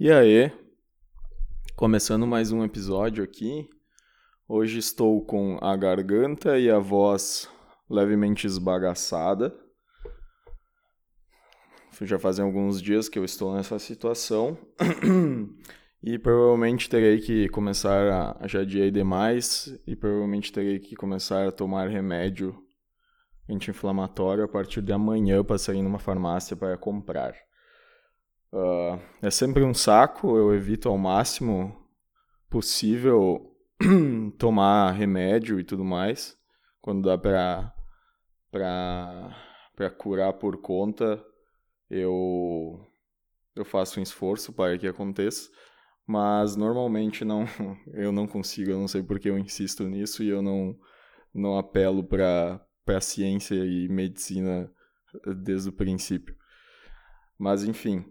E aí, começando mais um episódio aqui. Hoje estou com a garganta e a voz levemente esbagaçada. Já fazem alguns dias que eu estou nessa situação. e provavelmente terei que começar a. Já adiei demais. E provavelmente terei que começar a tomar remédio anti-inflamatório a partir de amanhã para sair numa farmácia para comprar. Uh, é sempre um saco, eu evito ao máximo possível tomar remédio e tudo mais. Quando dá pra, pra, pra curar por conta, eu, eu faço um esforço para que aconteça. Mas normalmente não, eu não consigo, eu não sei porque eu insisto nisso e eu não, não apelo para a ciência e medicina desde o princípio. Mas enfim,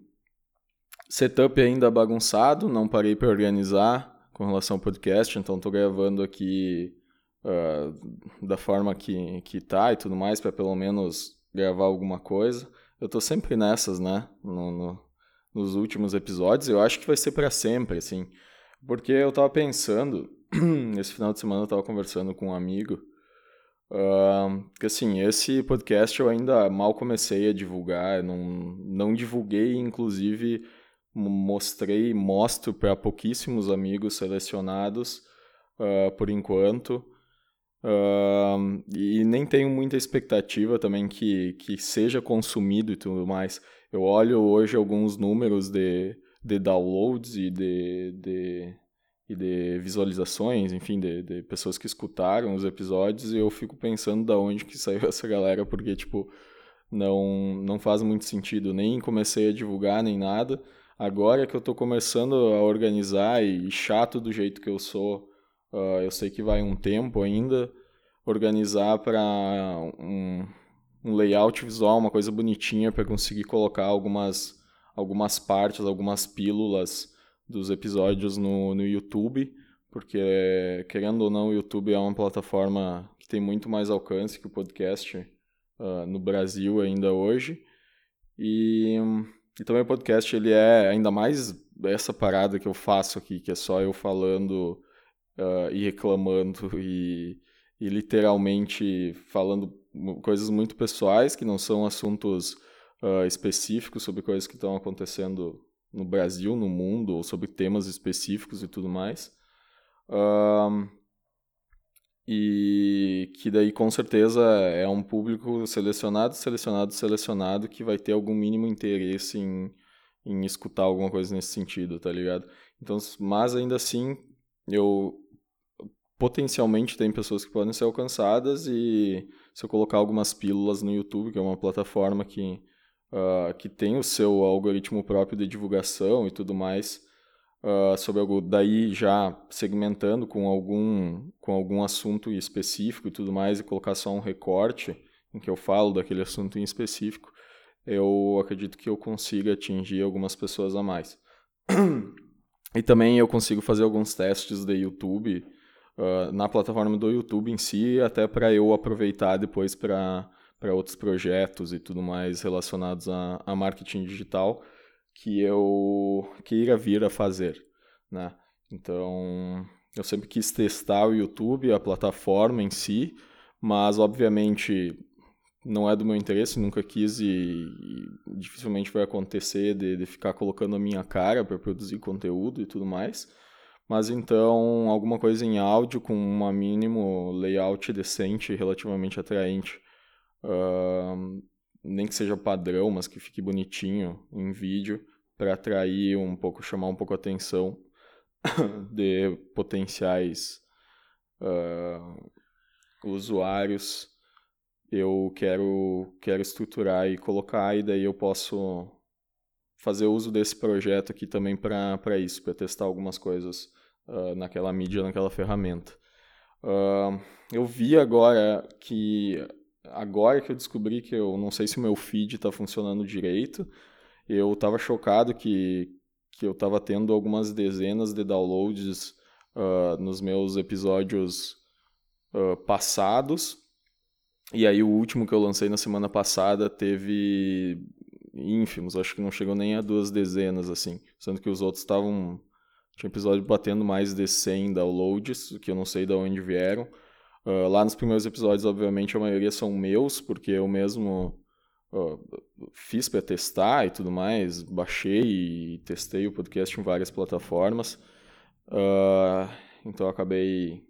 Setup ainda bagunçado, não parei para organizar com relação ao podcast, então estou gravando aqui uh, da forma que, que tá e tudo mais, para pelo menos gravar alguma coisa. Eu estou sempre nessas, né? No, no, nos últimos episódios, eu acho que vai ser para sempre, assim. Porque eu estava pensando, esse final de semana eu estava conversando com um amigo, uh, que assim, esse podcast eu ainda mal comecei a divulgar, não, não divulguei, inclusive mostrei, mostro para pouquíssimos amigos selecionados uh, por enquanto. Uh, e nem tenho muita expectativa também que, que seja consumido e tudo mais. Eu olho hoje alguns números de, de downloads e de, de, e de visualizações, enfim, de, de pessoas que escutaram os episódios e eu fico pensando da onde que saiu essa galera, porque, tipo, não, não faz muito sentido. Nem comecei a divulgar, nem nada. Agora que eu estou começando a organizar e chato do jeito que eu sou, uh, eu sei que vai um tempo ainda, organizar para um, um layout visual, uma coisa bonitinha para conseguir colocar algumas, algumas partes, algumas pílulas dos episódios no, no YouTube, porque querendo ou não, o YouTube é uma plataforma que tem muito mais alcance que o podcast uh, no Brasil ainda hoje. E e também o podcast, ele é ainda mais essa parada que eu faço aqui, que é só eu falando uh, e reclamando e, e literalmente falando coisas muito pessoais, que não são assuntos uh, específicos sobre coisas que estão acontecendo no Brasil, no mundo, ou sobre temas específicos e tudo mais. Uh, e que daí com certeza é um público selecionado, selecionado, selecionado que vai ter algum mínimo interesse em, em escutar alguma coisa nesse sentido, tá ligado? Então, mas ainda assim, eu potencialmente tem pessoas que podem ser alcançadas e se eu colocar algumas pílulas no YouTube, que é uma plataforma que, uh, que tem o seu algoritmo próprio de divulgação e tudo mais, uh, sobre algo daí já segmentando com algum com algum assunto específico e tudo mais e colocar só um recorte em que eu falo daquele assunto em específico, eu acredito que eu consiga atingir algumas pessoas a mais. e também eu consigo fazer alguns testes de YouTube uh, na plataforma do YouTube em si, até para eu aproveitar depois para para outros projetos e tudo mais relacionados a, a marketing digital que eu queira vir a fazer, né? Então, eu sempre quis testar o YouTube, a plataforma em si, mas obviamente não é do meu interesse, nunca quis e, e dificilmente vai acontecer de, de, ficar colocando a minha cara para produzir conteúdo e tudo mais. Mas então, alguma coisa em áudio com um mínimo layout decente relativamente atraente. Uh, nem que seja padrão, mas que fique bonitinho em vídeo para atrair um pouco, chamar um pouco a atenção de potenciais uh, usuários. Eu quero, quero estruturar e colocar, e daí eu posso fazer uso desse projeto aqui também para isso, para testar algumas coisas uh, naquela mídia, naquela ferramenta. Uh, eu vi agora que agora que eu descobri que eu não sei se o meu feed está funcionando direito, eu estava chocado que, que eu estava tendo algumas dezenas de downloads uh, nos meus episódios uh, passados. E aí o último que eu lancei na semana passada teve ínfimos, acho que não chegou nem a duas dezenas, assim. Sendo que os outros estavam. Tinha episódio batendo mais de 100 downloads, que eu não sei de onde vieram. Uh, lá nos primeiros episódios, obviamente, a maioria são meus, porque eu mesmo uh, fiz para testar e tudo mais, baixei e testei o podcast em várias plataformas. Uh, então acabei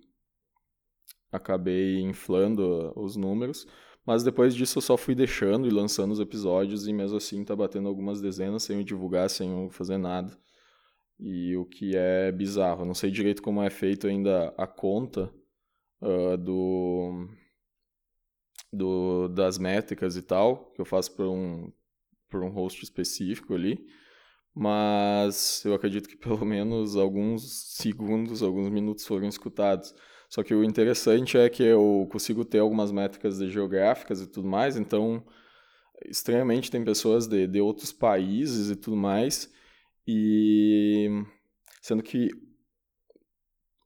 acabei inflando os números. Mas depois disso eu só fui deixando e lançando os episódios e mesmo assim tá batendo algumas dezenas sem eu divulgar, sem eu fazer nada. E o que é bizarro. não sei direito como é feito ainda a conta uh, do, do, das métricas e tal, que eu faço por um, por um host específico ali. Mas eu acredito que pelo menos alguns segundos, alguns minutos foram escutados. Só que o interessante é que eu consigo ter algumas métricas geográficas e tudo mais, então, estranhamente, tem pessoas de, de outros países e tudo mais, e sendo que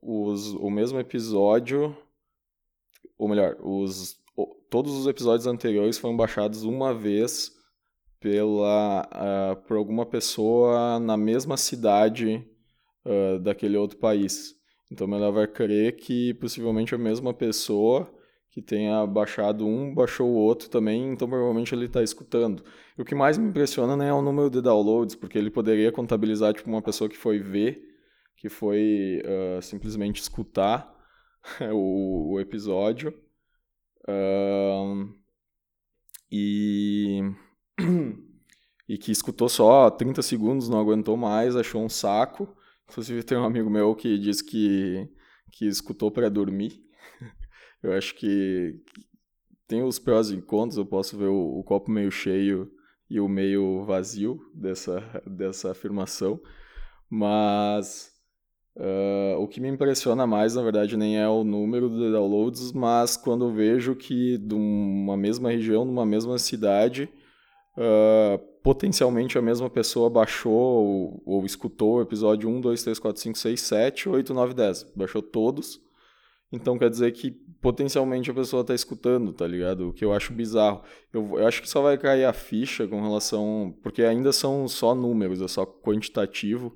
os, o mesmo episódio, ou melhor, os, todos os episódios anteriores foram baixados uma vez pela, uh, por alguma pessoa na mesma cidade uh, daquele outro país. Então me leva a crer que possivelmente a mesma pessoa que tenha baixado um, baixou o outro também, então provavelmente ele está escutando. E o que mais me impressiona não é o número de downloads, porque ele poderia contabilizar tipo uma pessoa que foi ver, que foi uh, simplesmente escutar o, o, episódio. Uh, e, e que escutou só 30 segundos, não aguentou mais, achou um saco Inclusive, tem um amigo meu que diz que, que escutou para dormir. Eu acho que tem os prós e contras, eu posso ver o, o, copo meio cheio e o meio vazio dessa, dessa afirmação. Mas uh, o que me impressiona mais, na verdade, nem é o número de downloads, mas quando eu vejo que de uma mesma região, numa mesma cidade, uh, potencialmente a mesma pessoa baixou ou, ou, escutou o episódio 1, 2, 3, 4, 5, 6, 7, 8, 9, 10. Baixou todos. Então quer dizer que potencialmente a pessoa está escutando, tá ligado? O que eu acho bizarro. Eu, eu, acho que só vai cair a ficha com relação. Porque ainda são só números, é só quantitativo.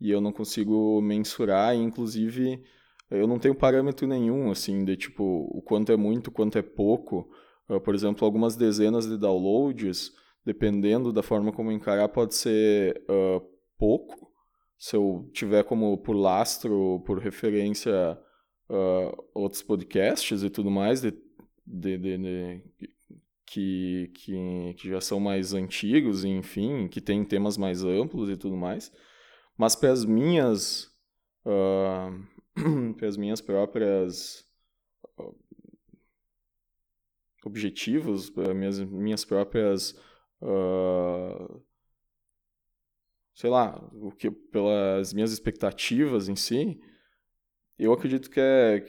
E eu não consigo mensurar. E, inclusive, eu não tenho parâmetro nenhum, assim, de tipo, o quanto é muito, o quanto é pouco. Uh, por exemplo, algumas dezenas de downloads dependendo da forma como encarar, pode ser uh, pouco. Se eu tiver como por lastro, por referência, uh, outros podcasts e tudo mais, de, de, de, de que, que, que, já são mais antigos, enfim, que têm temas mais amplos e tudo mais. Mas para as minhas, uh, para as minhas próprias objetivos, para minhas minhas próprias uh, sei lá, o que, pelas minhas expectativas em si, eu acredito que é,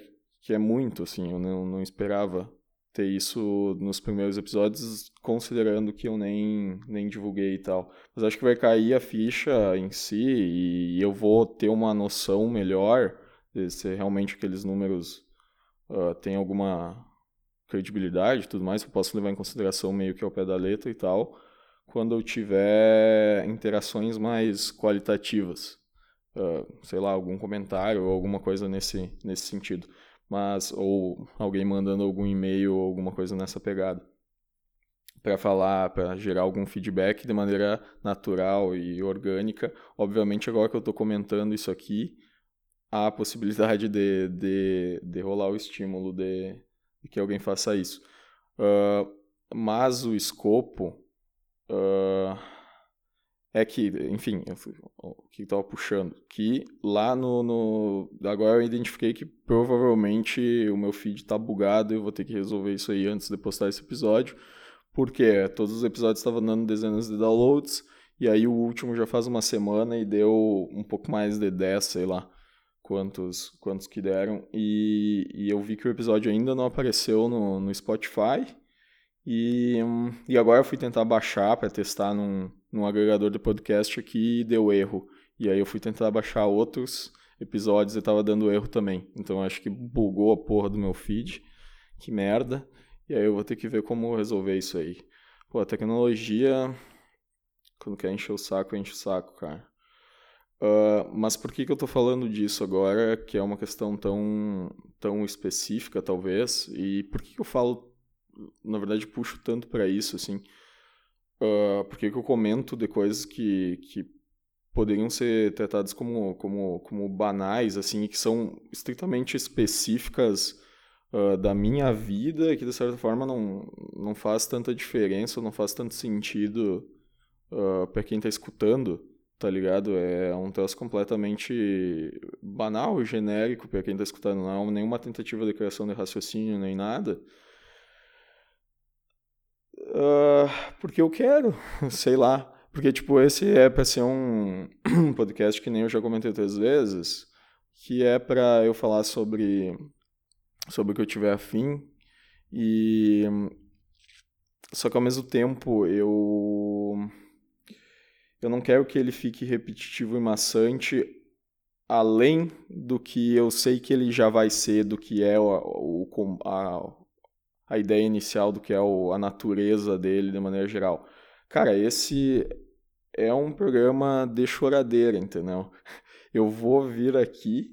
que é muito, assim, eu não, não esperava ter isso nos primeiros episódios, considerando que eu nem, nem divulguei e tal. Mas acho que vai cair a ficha em si e eu vou ter uma noção melhor de se realmente aqueles números uh, têm alguma credibilidade e tudo mais, eu posso levar em consideração meio que ao pé da letra e tal, quando eu tiver interações mais qualitativas. Uh, sei lá, algum comentário ou alguma coisa nesse, nesse sentido. Mas, ou alguém mandando algum e-mail ou alguma coisa nessa pegada. Para falar, para gerar algum feedback de maneira natural e orgânica. Obviamente, agora que eu estou comentando isso aqui, há a possibilidade de, de, de rolar o estímulo de, de que alguém faça isso. Uh, mas o escopo uh, é que, enfim, o que estava puxando, que lá no, no, Agora eu identifiquei que provavelmente o meu feed está bugado e eu vou ter que resolver isso aí antes de postar esse episódio, porque todos os episódios estavam dando dezenas de downloads, e aí o último já faz uma semana e deu um pouco mais de 10, sei lá quantos, quantos que deram. E, e eu vi que o episódio ainda não apareceu no, no Spotify. E, e agora eu fui tentar baixar para testar num, num agregador de podcast aqui e deu erro. E aí eu fui tentar baixar outros episódios e tava dando erro também. Então acho que bugou a porra do meu feed. Que merda. E aí eu vou ter que ver como resolver isso aí. Pô, a tecnologia Quando quer encher o saco, enche o saco, cara. Uh, mas por que, que eu tô falando disso agora, que é uma questão tão, tão específica, talvez? E por que, que eu falo, na verdade, puxo tanto para isso, assim? Uh, por que, que eu comento de coisas que, que poderiam ser tratadas como, como, como banais, assim, que são estritamente específicas uh, da minha vida, que de certa forma não, não faz tanta diferença, não faz tanto sentido uh, para quem está escutando? tá ligado? É um troço completamente banal, genérico para quem tá escutando, não é nenhuma tentativa de criação de raciocínio nem nada. Uh, porque eu quero, sei lá. Porque, tipo, esse é pra ser um podcast que nem eu já comentei outras vezes, que é pra eu falar sobre, sobre o que eu tiver afim. E. Só que ao mesmo tempo eu eu não quero que ele fique repetitivo e maçante além do que eu sei que ele já vai ser, do que é o, o a, a ideia inicial, do que é o, a natureza dele de maneira geral. Cara, esse é um programa de choradeira, entendeu? Eu vou vir aqui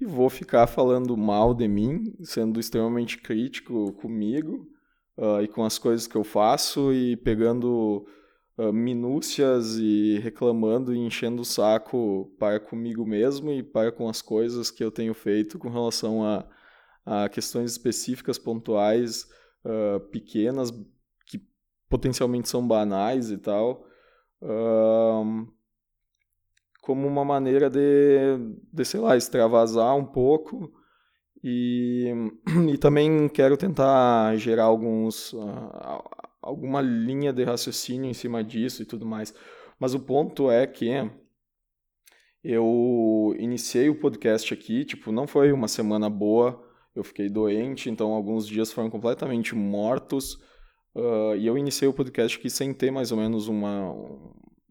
e vou ficar falando mal de mim, sendo extremamente crítico comigo uh, e com as coisas que eu faço e pegando uh, minúcias e reclamando e enchendo o saco para comigo mesmo e para com as coisas que eu tenho feito com relação a, a questões específicas, pontuais, uh, pequenas, que potencialmente são banais e tal, uh, como uma maneira de, de, sei lá, extravasar um pouco. E, e também quero tentar gerar alguns, uh, alguma linha de raciocínio em cima disso e tudo mais. Mas o ponto é que eu iniciei o podcast aqui, tipo, não foi uma semana boa, eu fiquei doente, então alguns dias foram completamente mortos. Uh, e eu iniciei o podcast aqui sem ter mais ou menos uma,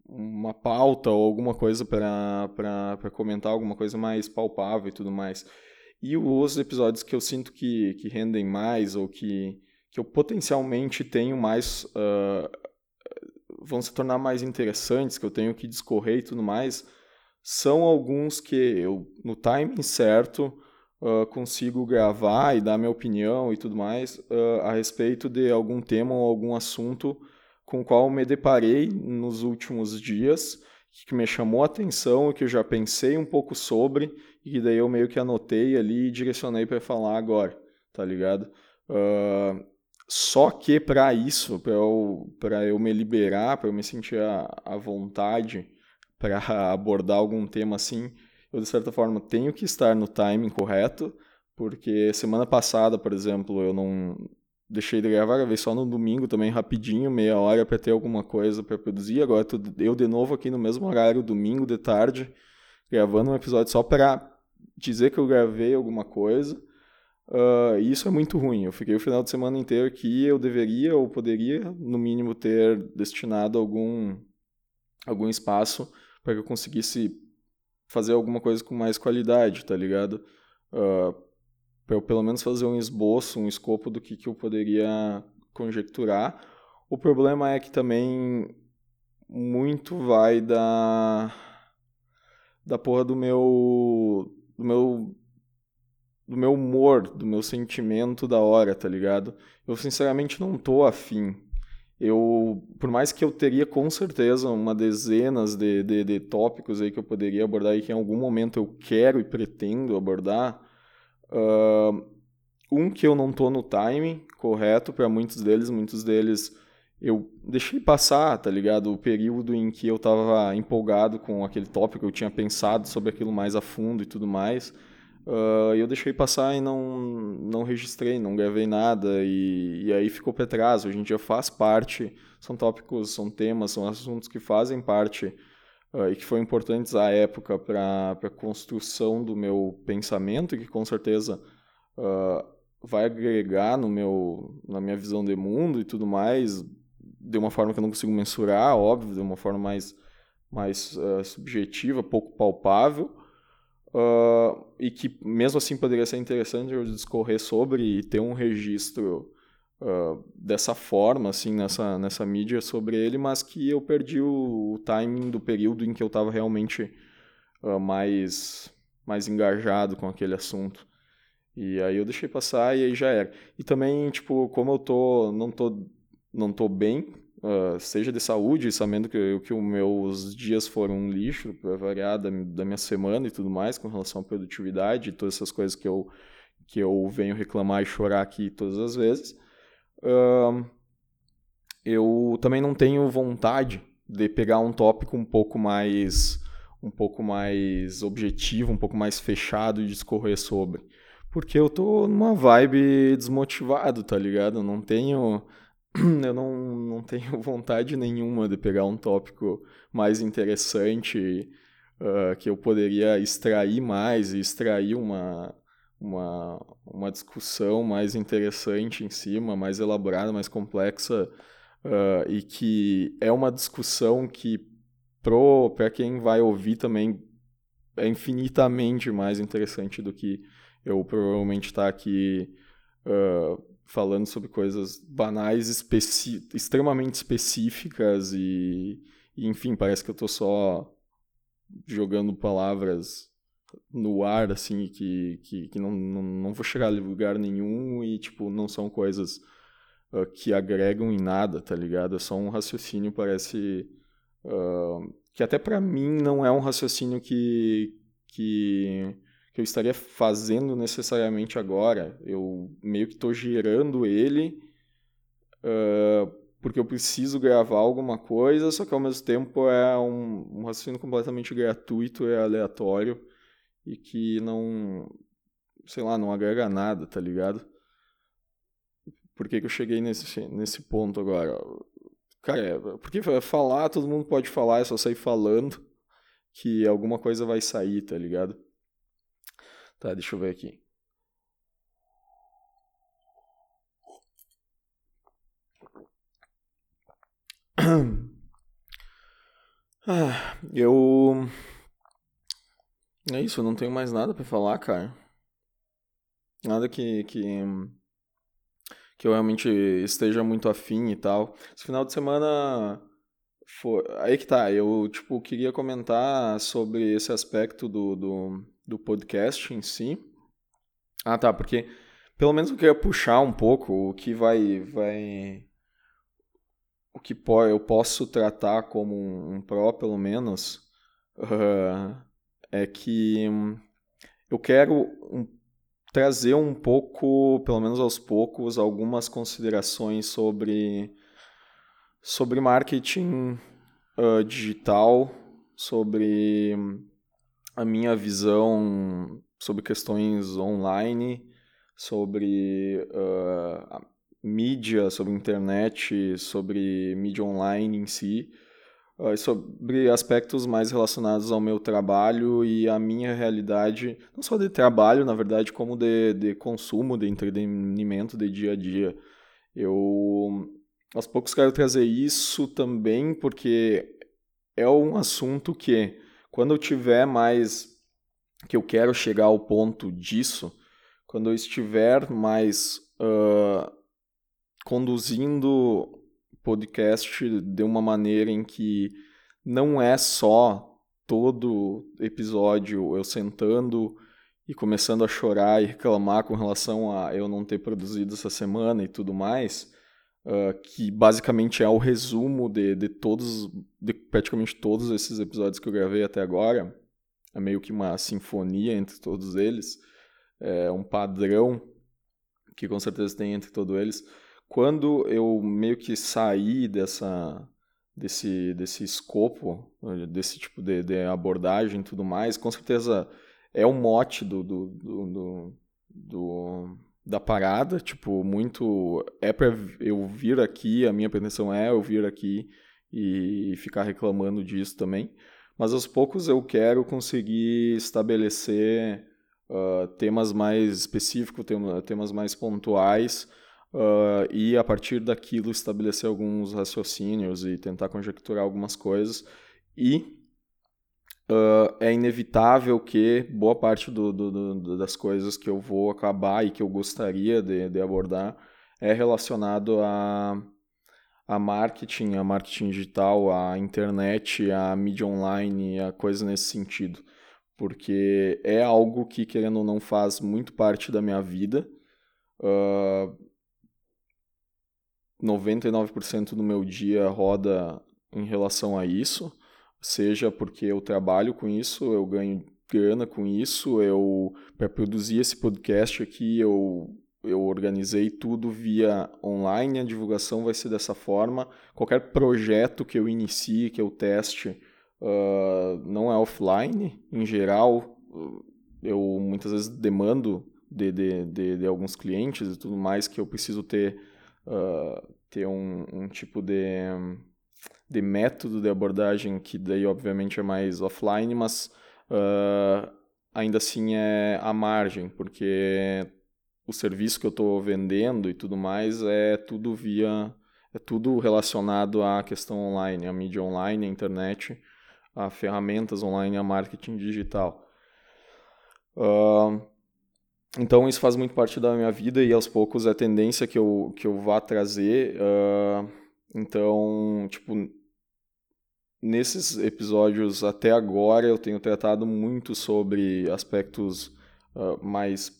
uma pauta ou alguma coisa para comentar, alguma coisa mais palpável e tudo mais. E os episódios que eu sinto que, que rendem mais ou que, que eu potencialmente tenho mais. Uh, vão se tornar mais interessantes, que eu tenho que discorrer e tudo mais, são alguns que eu, no timing certo, uh, consigo gravar e dar minha opinião e tudo mais uh, a respeito de algum tema ou algum assunto com o qual me deparei nos últimos dias, que me chamou a atenção que eu já pensei um pouco sobre, e daí eu meio que anotei ali e direcionei para falar agora, tá ligado? Uh, só que para isso, para eu, eu me liberar, para eu me sentir à vontade para abordar algum tema assim, eu de certa forma tenho que estar no timing correto, porque semana passada, por exemplo, eu não deixei de gravar, gravei só no domingo também rapidinho, meia hora para ter alguma coisa para produzir. Agora eu de novo aqui no mesmo horário, domingo de tarde, gravando um episódio só para dizer que eu gravei alguma coisa. Uh, isso é muito ruim. Eu fiquei o final de semana inteiro que eu deveria ou poderia, no mínimo, ter destinado algum, algum espaço para que eu conseguisse fazer alguma coisa com mais qualidade, tá ligado? Uh, para eu pelo menos fazer um esboço, um escopo do que, que eu poderia conjecturar. O problema é que também muito vai da da porra do meu do meu do meu humor, do meu sentimento da hora, tá ligado? Eu sinceramente não tô afim. Eu, por mais que eu teria com certeza uma dezenas de, de, de tópicos aí que eu poderia abordar e que em algum momento eu quero e pretendo abordar, uh, um que eu não tô no timing correto para muitos deles, muitos deles eu deixei passar, tá ligado? O período em que eu tava empolgado com aquele tópico, eu tinha pensado sobre aquilo mais a fundo e tudo mais. Uh, eu deixei passar e não, não registrei, não gravei nada, e, e aí ficou para trás. Hoje em dia faz parte, são tópicos, são temas, são assuntos que fazem parte uh, e que foram importantes à época para a construção do meu pensamento, que com certeza uh, vai agregar no meu, na minha visão de mundo e tudo mais, de uma forma que eu não consigo mensurar, óbvio, de uma forma mais, mais subjetiva, pouco palpável. Uh, e que mesmo assim poderia ser interessante eu discorrer sobre e ter um registro uh, dessa forma, assim, nessa, nessa mídia sobre ele, mas que eu perdi o, o timing do período em que eu estava realmente uh, mais, mais engajado com aquele assunto. E aí eu deixei passar e aí já era. E também, tipo, como eu tô, não tô, não tô bem, uh, seja de saúde, sabendo que, que os meus dias foram um lixo, para variar da, da, minha semana e tudo mais, com relação à produtividade, todas essas coisas que eu, que eu venho reclamar e chorar aqui todas as vezes, uh, eu também não tenho vontade de pegar um tópico um pouco mais um pouco mais objetivo, um pouco mais fechado e discorrer sobre. Porque eu tô numa vibe desmotivado, tá ligado? Eu não tenho eu não, não tenho vontade nenhuma de pegar um tópico mais interessante uh, que eu poderia extrair mais e extrair uma, uma, uma discussão mais interessante em cima, mais elaborada, mais complexa uh, e que é uma discussão que para quem vai ouvir também é infinitamente mais interessante do que eu provavelmente estar tá aqui uh, falando sobre coisas banais, especi extremamente específicas e, e, enfim, parece que eu estou só jogando palavras no ar, assim, que, que, que não, não, não vou chegar a lugar nenhum e, tipo, não são coisas uh, que agregam em nada, tá ligado? É só um raciocínio, parece... Uh, que até para mim não é um raciocínio que, que que eu estaria fazendo necessariamente agora. Eu meio que estou gerando ele uh, porque eu preciso gravar alguma coisa, só que ao mesmo tempo é um, um raciocínio completamente gratuito e aleatório e que não, sei lá, não agrega nada, tá ligado? Por que, que eu cheguei nesse, nesse ponto agora? Cara, é, porque falar, todo mundo pode falar, é só sair falando que alguma coisa vai sair, tá ligado? Tá, deixa eu ver aqui. Ah, eu. É isso, eu não tenho mais nada para falar, cara. Nada que, que. que eu realmente esteja muito afim e tal. Esse final de semana. Foi... Aí que tá, eu, tipo, queria comentar sobre esse aspecto do, do do podcast em si. Ah, tá, porque pelo menos eu queria puxar um pouco o que vai vai o que eu posso tratar como um, pró, pelo menos, uh, é que eu quero um, trazer um pouco, pelo menos aos poucos, algumas considerações sobre, sobre marketing uh, digital, sobre a minha visão sobre questões online, sobre uh, mídia, sobre internet, sobre mídia online em si, uh, sobre aspectos mais relacionados ao meu trabalho e à minha realidade, não só de trabalho, na verdade, como de, de consumo, de entretenimento, de dia a dia. Eu, aos poucos, quero trazer isso também porque é um assunto que quando eu tiver mais que eu quero chegar ao ponto disso, quando eu estiver mais uh, conduzindo podcast de uma maneira em que não é só todo episódio eu sentando e começando a chorar e reclamar com relação a eu não ter produzido essa semana e tudo mais, uh, que basicamente é o resumo de, de todos, de praticamente todos esses episódios que eu gravei até agora. É meio que uma sinfonia entre todos eles, é um padrão que com certeza tem entre todos eles. Quando eu meio que saí dessa desse desse escopo, desse tipo de, de abordagem e tudo mais, com certeza é o mote do, do, do, do, do da parada, tipo, muito é para eu vir aqui, a minha pretensão é eu vir aqui e ficar reclamando disso também, mas aos poucos eu quero conseguir estabelecer uh, temas mais específicos, temas mais pontuais uh, e a partir daquilo estabelecer alguns raciocínios e tentar conjecturar algumas coisas e uh, é inevitável que boa parte do, do, do, das coisas que eu vou acabar e que eu gostaria de, de abordar é relacionado a, a marketing, a marketing digital, a internet, a mídia online, a coisa nesse sentido. Porque é algo que, querendo ou não, faz muito parte da minha vida. Uh, 99% do meu dia roda em relação a isso, seja porque eu trabalho com isso, eu ganho grana com isso, eu para produzir esse podcast aqui eu eu organizei tudo via online, a divulgação vai ser dessa forma. Qualquer projeto que eu inicie, que eu teste, uh, não é offline. Em geral, eu muitas vezes demando de, de, de, de alguns clientes e tudo mais que eu preciso ter, uh, ter um, um tipo de, de método de abordagem que daí obviamente é mais offline, mas uh, ainda assim é a margem, porque o serviço que eu estou vendendo e tudo mais é tudo via é tudo relacionado à questão online, à mídia online, à internet, a ferramentas online, a marketing digital. Uh, então isso faz muito parte da minha vida e aos poucos é a tendência que eu, que eu vá trazer. Uh, então, tipo, nesses episódios até agora eu tenho tratado muito sobre aspectos uh, mais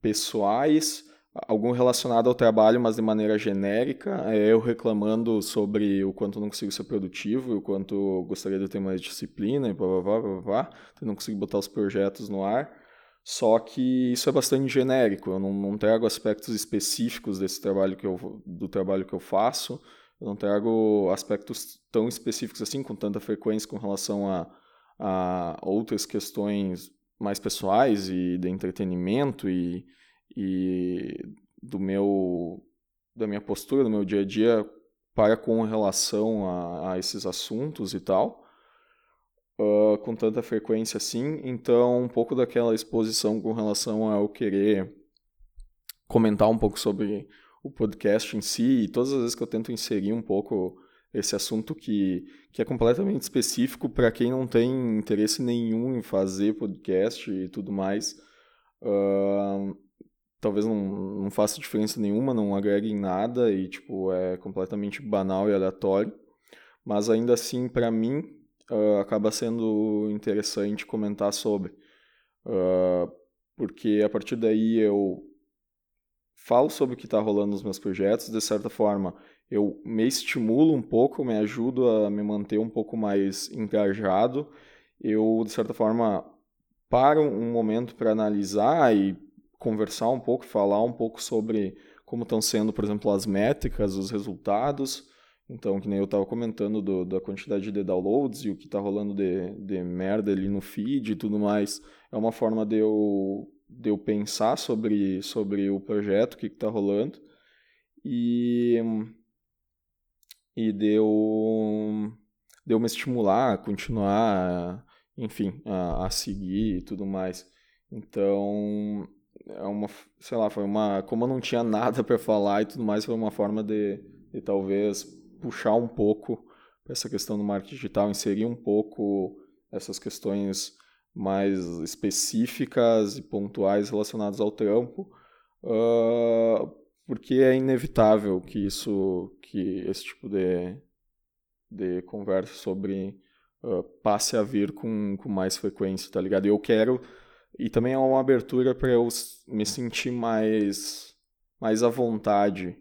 pessoais, algum relacionado ao trabalho, mas de maneira genérica, é eu reclamando sobre o quanto não consigo ser produtivo, o quanto gostaria de ter mais disciplina e blá blá blá blá, blá não consigo botar os projetos no ar. Só que isso é bastante genérico, eu não, não trago aspectos específicos desse trabalho que eu, do trabalho que eu faço, eu não trago aspectos tão específicos assim, com tanta frequência com relação a, a outras questões mais pessoais e de entretenimento e, e do meu da minha postura do meu dia a dia para com relação a, a esses assuntos e tal uh, com tanta frequência assim então um pouco daquela exposição com relação a eu querer comentar um pouco sobre o podcast em si e todas as vezes que eu tento inserir um pouco esse assunto que, que é completamente específico para quem não tem interesse nenhum em fazer podcast e tudo mais. Uh, talvez não, não faça diferença nenhuma, não agregue em nada e tipo é completamente banal e aleatório. Mas ainda assim, para mim, uh, acaba sendo interessante comentar sobre. Uh, porque a partir daí eu falo sobre o que está rolando nos meus projetos, de certa forma eu me estimulo um pouco, me ajudo a me manter um pouco mais engajado. Eu, de certa forma, paro um momento para analisar e conversar um pouco, falar um pouco sobre como estão sendo, por exemplo, as métricas, os resultados. Então, que nem eu estava comentando do, da quantidade de downloads e o que está rolando de, de merda ali no feed e tudo mais, é uma forma de eu, de eu pensar sobre, sobre o projeto, o que está rolando. E e deu deu me estimular a continuar, enfim, a, a, seguir e tudo mais. Então, é uma, sei lá, foi uma, como eu não tinha nada para falar e tudo mais, foi uma forma de, de talvez puxar um pouco essa questão do marketing digital, inserir um pouco essas questões mais específicas e pontuais relacionadas ao trampo, uh, porque é inevitável que isso, que esse tipo de, de conversa sobre uh, passe a vir com, com mais frequência, tá ligado? Eu quero e também é uma abertura para eu me sentir mais mais à vontade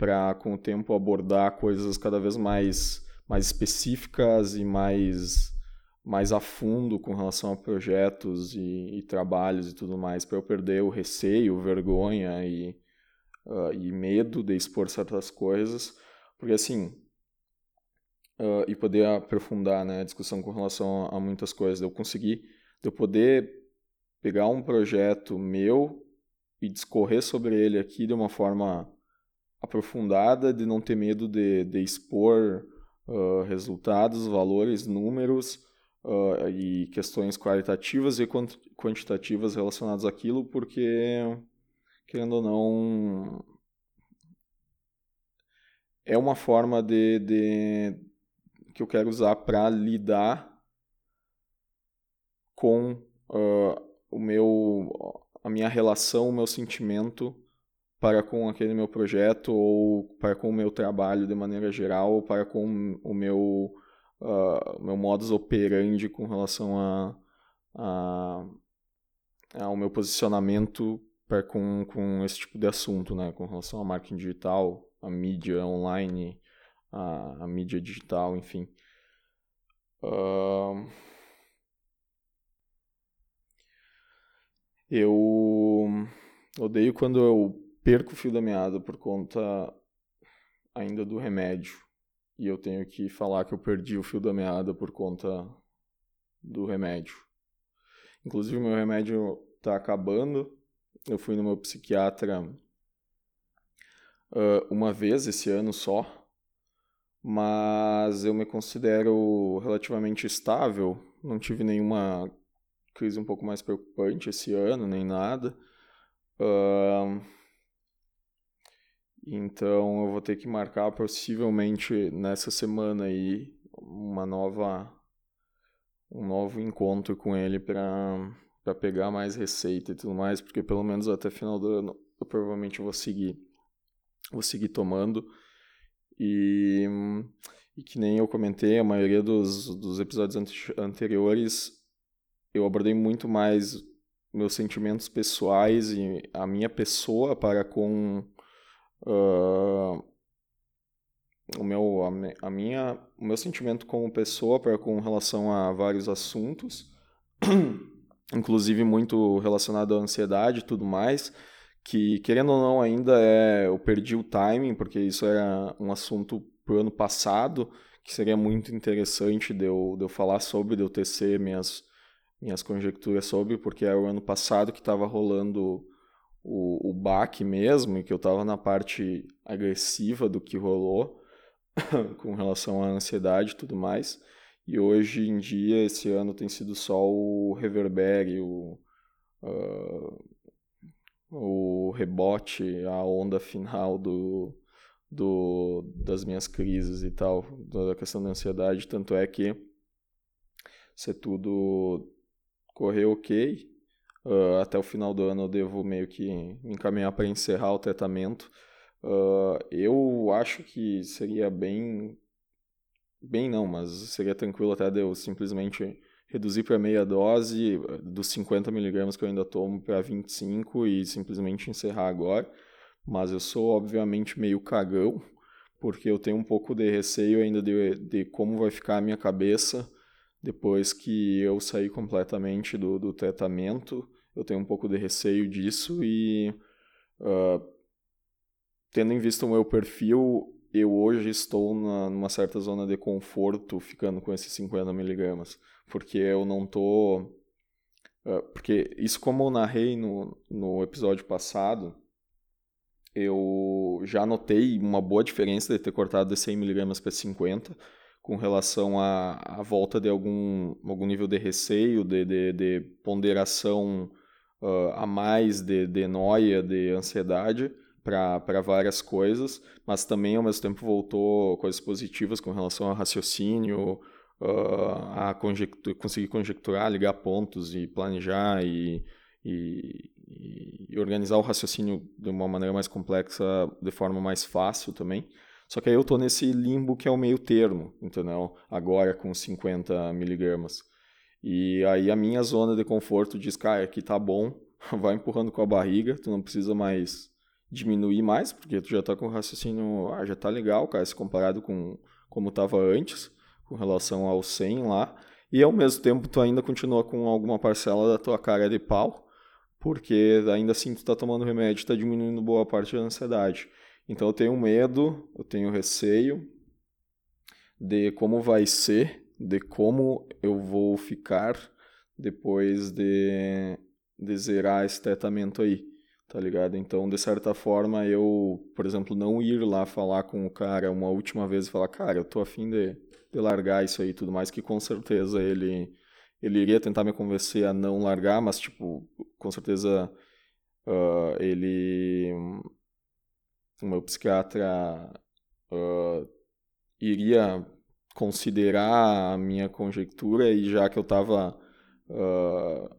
para com o tempo abordar coisas cada vez mais mais específicas e mais mais a fundo com relação a projetos e, e trabalhos e tudo mais para eu perder o receio, vergonha e uh, e medo de expor certas coisas, porque assim, uh, e poder aprofundar né, a discussão com relação a, a muitas coisas, eu conseguir, de eu poder pegar um projeto meu e discorrer sobre ele aqui de uma forma aprofundada, de não ter medo de, de expor uh, resultados, valores, números uh, e questões qualitativas e quantitativas relacionadas àquilo, porque querendo ou não, é uma forma de, de que eu quero usar para lidar com uh, o meu, a minha relação, o meu sentimento para com aquele meu projeto ou para com o meu trabalho de maneira geral ou para com o meu uh, meu modus operandi com relação a, a ao meu posicionamento para com, com esse tipo de assunto, né, com relação a marketing digital, a mídia online, a, a mídia digital, enfim. Uh, eu odeio quando eu perco o fio da meada por conta ainda do remédio. E eu tenho que falar que eu perdi o fio da meada por conta do remédio. Inclusive, meu remédio tá acabando. Eu fui no meu psiquiatra uh, uma vez esse ano só, mas eu me considero relativamente estável. Não tive nenhuma crise um pouco mais preocupante esse ano, nem nada. Uh, então eu vou ter que marcar possivelmente nessa semana aí uma nova um novo encontro com ele para para pegar mais receita e tudo mais, porque pelo menos até final do ano eu provavelmente vou seguir vou seguir tomando. E, e que nem eu comentei, a maioria dos, dos episódios anteriores eu abordei muito mais meus sentimentos pessoais e a minha pessoa para com uh, o meu a, a, minha o meu sentimento como pessoa para com relação a vários assuntos inclusive muito relacionado à ansiedade e tudo mais que querendo ou não ainda é eu perdi o timing porque isso era um assunto pro ano passado que seria muito interessante de eu, de eu falar sobre de eu tecer minhas minhas conjecturas sobre porque era o ano passado que estava rolando o, o baque mesmo, e que eu estava na parte agressiva do que rolou com relação à ansiedade e tudo mais. E hoje em dia, esse ano tem sido só o reverbere, o, uh, o rebote, a onda final do, do, das minhas crises e tal, da questão da ansiedade. Tanto é que se tudo correr ok, Uh, até o final do ano eu devo meio que me encaminhar para encerrar o tratamento. Uh, eu acho que seria bem. Bem não, mas seria tranquilo até de eu simplesmente reduzir para meia dose dos 50 miligramas que eu ainda tomo para 25 e simplesmente encerrar agora. Mas eu sou obviamente meio cagão, porque eu tenho um pouco de receio ainda de, de como vai ficar a minha cabeça depois que eu saí completamente do, do tratamento, eu tenho um pouco de receio disso e, uh, tendo em vista o meu perfil, eu hoje estou na, numa certa zona de conforto ficando com esses 50 miligramas, porque eu não tô... Uh, porque isso como eu narrei no, no episódio passado, eu já notei uma boa diferença de ter cortado de 100 miligramas para 50 com relação à, à volta de algum, algum nível de receio, de, de, de ponderação uh, a mais, de, de noia, de ansiedade para várias coisas, mas também ao mesmo tempo voltou coisas positivas com relação ao raciocínio, uh, a conjectu conseguir conjecturar, ligar pontos e planejar e, e, e organizar o raciocínio de uma maneira mais complexa, de forma mais fácil também. Só que aí eu tô nesse limbo que é o meio termo, entendeu? Agora com 50 miligramas. E aí a minha zona de conforto diz, cara, aqui tá bom, vai empurrando com a barriga, tu não precisa mais diminuir mais, porque tu já tá com o raciocínio, ah, já tá legal, cara, se comparado com como tava antes, com relação ao 100 lá. E ao mesmo tempo tu ainda continua com alguma parcela da tua cara de pau, porque ainda assim tu tá tomando remédio, tá diminuindo boa parte da ansiedade. Então eu tenho medo, eu tenho receio de como vai ser, de como eu vou ficar depois de, de zerar esse tratamento aí, tá ligado? Então, de certa forma, eu, por exemplo, não ir lá falar com o cara uma última vez e falar, cara, eu tô afim de, de largar isso aí e tudo mais, que com certeza ele, ele iria tentar me convencer a não largar, mas, tipo, com certeza uh, ele o meu psiquiatra uh, iria considerar a minha conjectura e já que eu estava uh,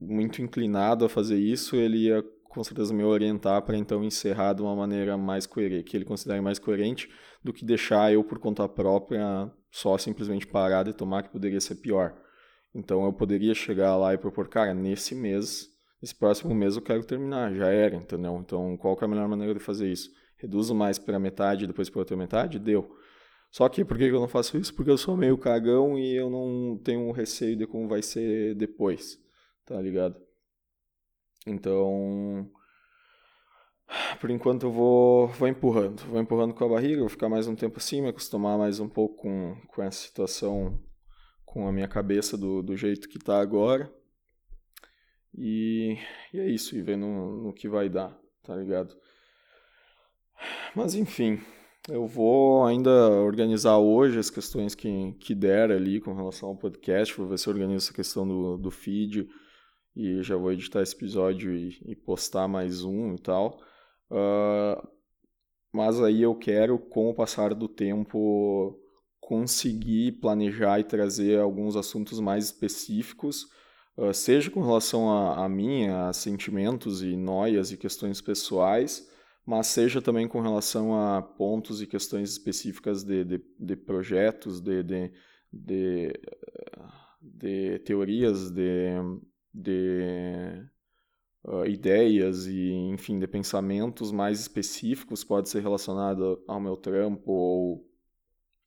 muito inclinado a fazer isso, ele ia com certeza me orientar para então encerrar de uma maneira mais coerente, que ele considere mais coerente do que deixar eu por conta própria só simplesmente parar de tomar, que poderia ser pior. Então eu poderia chegar lá e propor, cara, nesse mês, esse próximo mês eu quero terminar, já era, entendeu? Então qual é a melhor maneira de fazer isso? Reduzo mais para metade depois para outra metade? Deu. Só que por que eu não faço isso? Porque eu sou meio cagão e eu não tenho receio de como vai ser depois, tá ligado? Então, por enquanto eu vou, vou empurrando, vou empurrando com a barriga, vou ficar mais um tempo assim, me acostumar mais um pouco com, com essa situação, com a minha cabeça do, do jeito que tá agora. E, e é isso, e ver no, no que vai dar, tá ligado? Mas enfim, eu vou ainda organizar hoje as questões que, que der ali com relação ao podcast, vou ver se eu organizo essa questão do, do feed e já vou editar esse episódio e, e postar mais um e tal. Uh, mas aí eu quero, com o passar do tempo, conseguir planejar e trazer alguns assuntos mais específicos, uh, seja com relação a, a mim, a sentimentos e noias e questões pessoais, mas seja também com relação a pontos e questões específicas de, de, de projetos, de, de, de, de teorias, de, de uh, ideias e, enfim, de pensamentos mais específicos, pode ser relacionado ao meu trampo ou,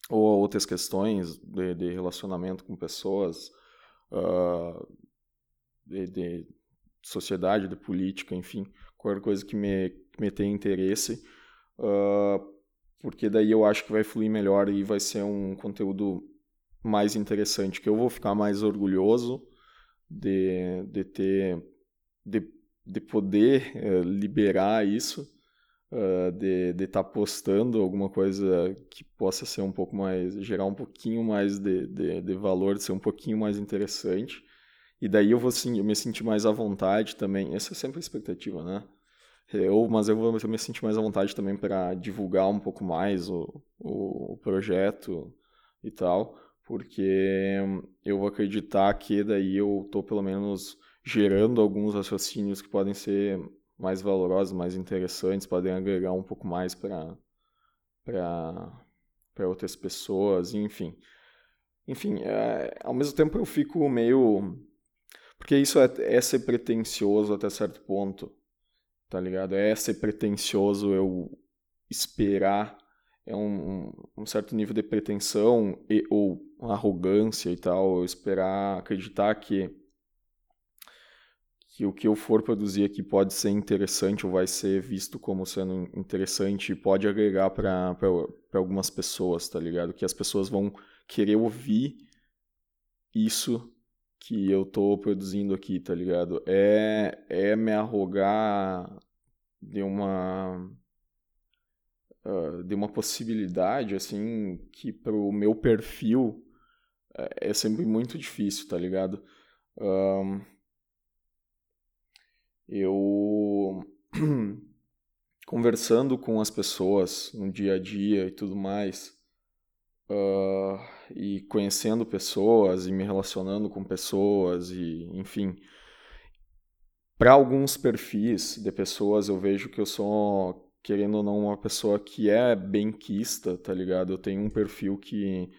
ou a outras questões de, de relacionamento com pessoas, uh, de, de sociedade, de política, enfim, qualquer coisa que me, que me tenha interesse, uh, porque daí eu acho que vai fluir melhor e vai ser um conteúdo mais interessante, que eu vou ficar mais orgulhoso de, de ter, de de poder uh, liberar isso, uh, de estar tá postando alguma coisa que possa ser um pouco mais, gerar um pouquinho mais de, de, de valor, ser um pouquinho mais interessante. E daí eu vou sim, eu me sentir mais à vontade também. Essa é sempre a expectativa, né? Eu, mas eu vou me sentir mais à vontade também para divulgar um pouco mais o, o, o projeto e tal, porque eu vou acreditar que daí eu tô pelo menos gerando alguns raciocínios que podem ser mais valorosos, mais interessantes, podem agregar um pouco mais para para outras pessoas, enfim. Enfim, é, ao mesmo tempo eu fico meio. Porque isso é, é ser pretencioso até certo ponto, tá ligado? É ser pretencioso eu esperar, é um, um certo nível de pretensão e, ou arrogância e tal, esperar acreditar que que o que eu for produzir aqui pode ser interessante ou vai ser visto como sendo interessante e pode agregar para algumas pessoas, tá ligado? Que as pessoas vão querer ouvir isso que eu tô produzindo aqui, tá ligado? É, é me arrogar de uma uh, de uma possibilidade assim que pro meu perfil é, é sempre muito difícil, tá ligado? Um, eu conversando com as pessoas no dia a dia e tudo mais, uh, e conhecendo pessoas e me relacionando com pessoas e enfim, para alguns perfis de pessoas eu vejo que eu sou querendo ou não uma pessoa que é benquista, tá ligado? Eu tenho um perfil que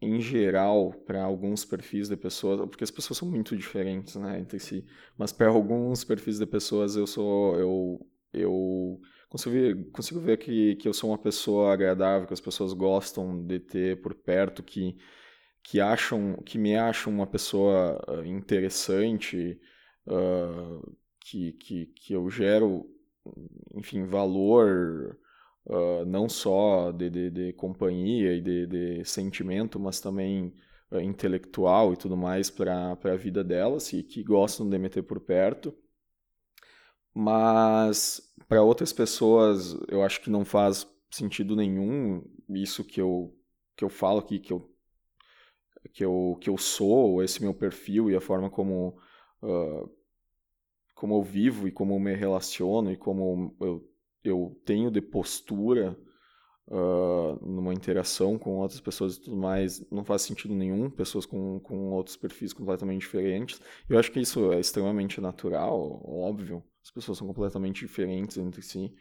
em geral, para alguns perfis de pessoas, porque as pessoas são muito diferentes, né, entre si, mas para alguns perfis de pessoas eu sou, eu, eu consigo ver, consigo ver que, que eu sou uma pessoa agradável, que as pessoas gostam de ter por perto, que, que acham, que me acham uma pessoa ah, interessante, uh, que, que, que eu gero, enfim, valor uh, não só de, de, de, companhia e de, de sentimento, mas também uh, intelectual e tudo mais para a vida delas e que gostam de meter por perto. Mas para outras pessoas, eu acho que não faz sentido nenhum isso que eu, que eu falo aqui, que eu, que, eu, que eu sou, esse meu perfil e a forma como, uh, como eu vivo e como eu me relaciono e como eu eu tenho de postura uh, numa interação com outras pessoas e tudo mais não faz sentido nenhum, pessoas com, com outros perfis completamente diferentes. Eu acho que isso é extremamente natural, óbvio. As pessoas são completamente diferentes entre si.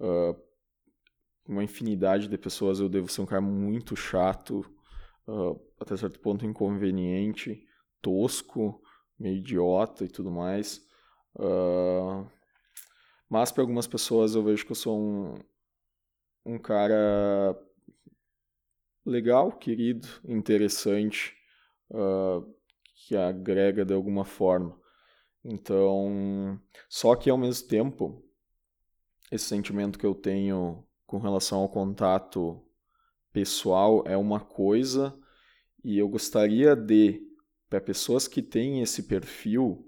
Uh, uma infinidade de pessoas eu devo ser um cara muito chato, uh, até certo ponto inconveniente, tosco, meio idiota e tudo mais. Uh, mas para algumas pessoas eu vejo que eu sou um, um cara legal, querido, interessante, uh, que agrega de alguma forma. Então, só que ao mesmo tempo, esse sentimento que eu tenho com relação ao contato pessoal é uma coisa e eu gostaria de, para pessoas que têm esse perfil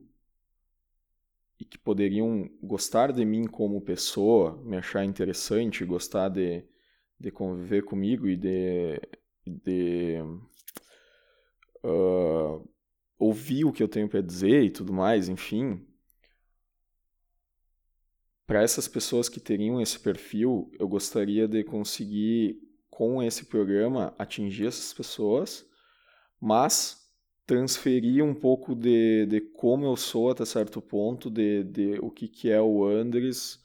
e que poderiam gostar de mim como pessoa, me achar interessante, gostar de, de conviver comigo e de, de uh, ouvir o que eu tenho para dizer e tudo mais, enfim. Para essas pessoas que teriam esse perfil, eu gostaria de conseguir, com esse programa, atingir essas pessoas, mas transferir um pouco de, de como eu sou até certo ponto, de, de o que, que é o Andres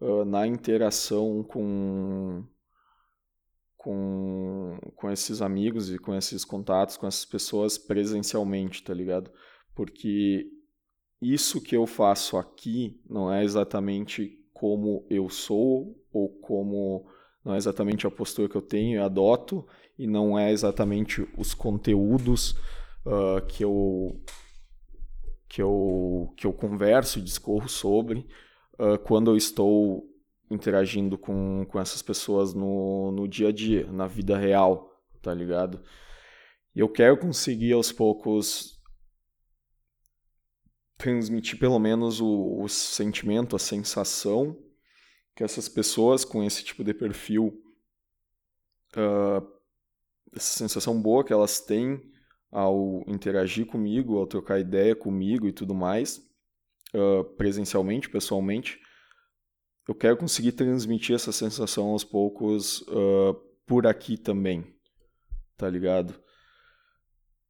uh, na interação com, com, com esses amigos e com esses contatos, com essas pessoas presencialmente, tá ligado? Porque isso que eu faço aqui não é exatamente como eu sou ou como não é exatamente a postura que eu tenho e adoto e não é exatamente os conteúdos uh, que eu que eu que eu converso e discorro sobre uh, quando eu estou interagindo com, com essas pessoas no, no dia a dia, na vida real, tá ligado? E eu quero conseguir aos poucos transmitir pelo menos o, o sentimento, a sensação que essas pessoas com esse tipo de perfil, uh, essa sensação boa que elas têm ao interagir comigo, ao trocar ideia comigo e tudo mais, uh, presencialmente, pessoalmente, eu quero conseguir transmitir essa sensação aos poucos uh, por aqui também, tá ligado?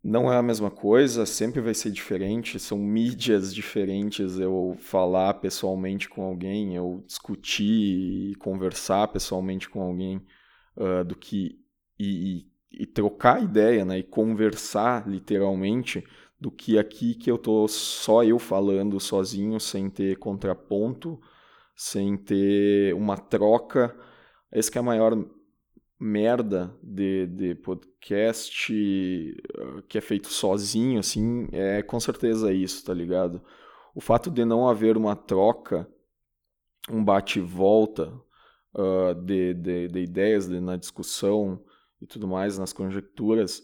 Não é a mesma coisa, sempre vai ser diferente, são mídias diferentes eu falar pessoalmente com alguém, eu discutir e conversar pessoalmente com alguém uh, do que e, e, e, trocar ideia, né, e conversar literalmente do que aqui que eu tô só eu falando sozinho sem ter contraponto sem ter uma troca. Esse que é a maior merda de, de podcast uh, que é feito sozinho, assim, é com certeza isso, tá ligado? O fato de não haver uma troca, um bate-volta uh, de, de, de, ideias de, na discussão e tudo mais, nas conjecturas,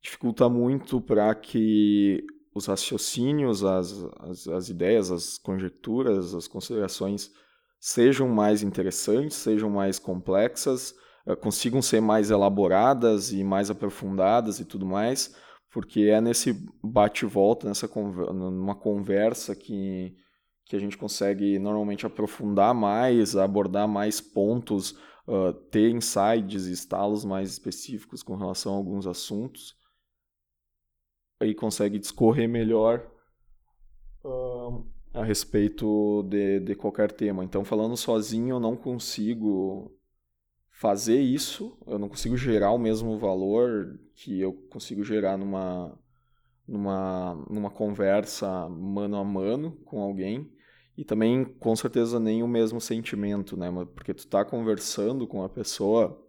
dificulta muito para que os raciocínios, as, as, as ideias, as conjecturas, as considerações sejam mais interessantes, sejam mais complexas, uh, consigam ser mais elaboradas e mais aprofundadas e tudo mais, porque é nesse bate-volta, nessa numa conversa que, que a gente consegue normalmente aprofundar mais, abordar mais pontos, uh, ter insights e estalos mais específicos com relação a alguns assuntos aí consegue discorrer melhor uh, a respeito de, de qualquer tema. Então, falando sozinho, eu não consigo fazer isso, eu não consigo gerar o mesmo valor que eu consigo gerar numa, numa, numa conversa mano a mano com alguém. E também, com certeza, nem o mesmo sentimento, né? Porque tu tá conversando com a pessoa,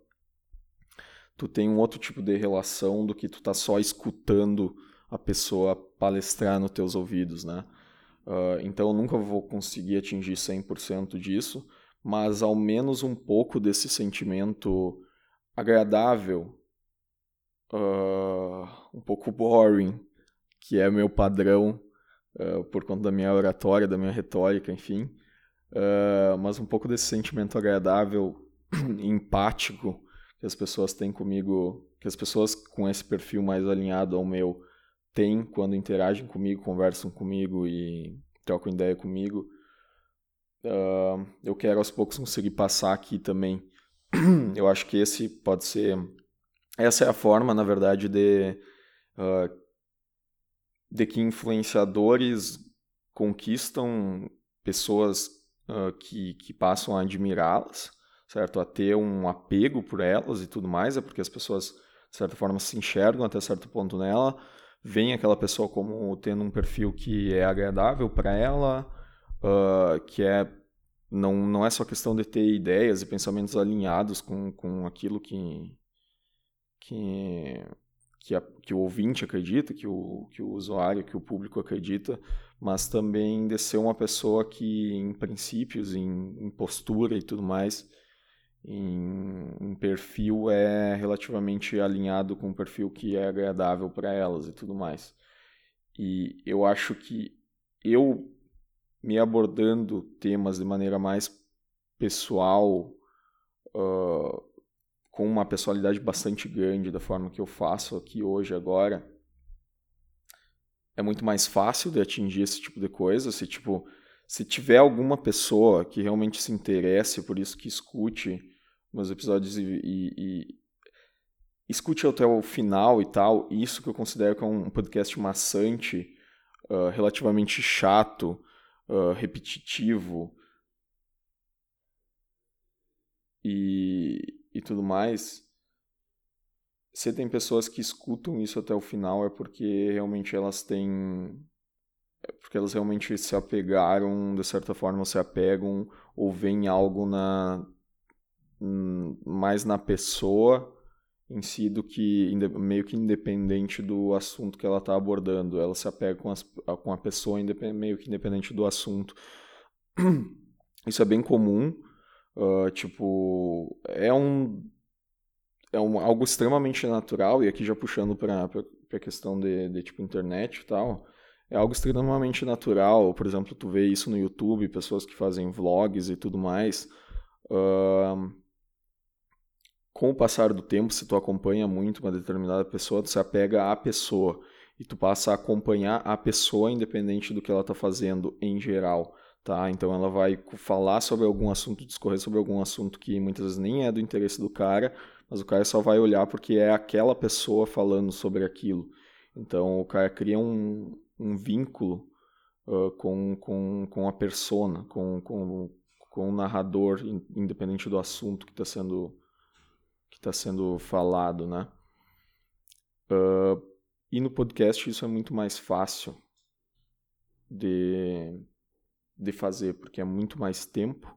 tu tem um outro tipo de relação do que tu tá só escutando a pessoa palestrar nos teus ouvidos, né? Uh, então eu nunca vou conseguir atingir 100% disso, mas ao menos um pouco desse sentimento agradável, uh, um pouco boring, que é meu padrão uh, por conta da minha oratória, da minha retórica, enfim, mas um pouco desse sentimento agradável, empático que as pessoas têm comigo, que as pessoas com esse perfil mais alinhado ao meu têm quando interagem comigo, conversam comigo e trocam ideia comigo. Uh, eu quero aos poucos conseguir passar aqui também. eu acho que esse pode ser. Essa é a forma, na verdade, de, uh, de que influenciadores conquistam pessoas uh, que, que passam a admirá-las, certo? A ter um apego por elas e tudo mais, é porque as pessoas, de certa forma, se enxergam até certo ponto nela, veem aquela pessoa como tendo um perfil que é agradável para ela, uh, que é não, não é só questão de ter ideias e pensamentos alinhados com, com aquilo que, que, que, a, que o ouvinte acredita, que o, que o usuário, que o público acredita, mas também de ser uma pessoa que, em princípios, em, em postura e tudo mais, em, em, perfil é relativamente alinhado com o perfil que é agradável para elas e tudo mais. E eu acho que eu me abordando temas de maneira mais pessoal, uh, com uma personalidade bastante grande da forma que eu faço aqui hoje, agora, é muito mais fácil de atingir esse tipo de coisa. Se, tipo, se tiver alguma pessoa que realmente se interesse por isso, que escute meus episódios e, e, e escute até o final e tal, isso que eu considero que é um podcast maçante, uh, relativamente chato, uh, repetitivo e, e tudo mais, se tem pessoas que escutam isso até o final é porque realmente elas têm porque elas realmente se apegaram, de certa forma se apegam ou veem algo na mais na pessoa em si do que meio que independente do assunto que ela está abordando. Ela se apega com, as, com a pessoa meio que independente do assunto. Isso é bem comum. Uh, tipo, é um é um, algo extremamente natural, e aqui já puxando para a questão de, de, tipo, internet e tal, é algo extremamente natural. Por exemplo, tu vê isso no YouTube, pessoas que fazem vlogs e tudo mais. Uh, com o passar do tempo, se tu acompanha muito uma determinada pessoa, tu se apega à pessoa e tu passa a acompanhar a pessoa independente do que ela está fazendo em geral, tá? Então ela vai falar sobre algum assunto, discorrer sobre algum assunto que muitas vezes nem é do interesse do cara, mas o cara só vai olhar porque é aquela pessoa falando sobre aquilo. Então o cara cria um, um vínculo uh, com, com, com a persona, com, com, com o narrador, independente do assunto que está sendo que está sendo falado, né? Uh, e no podcast isso é muito mais fácil de, de fazer, porque é muito mais tempo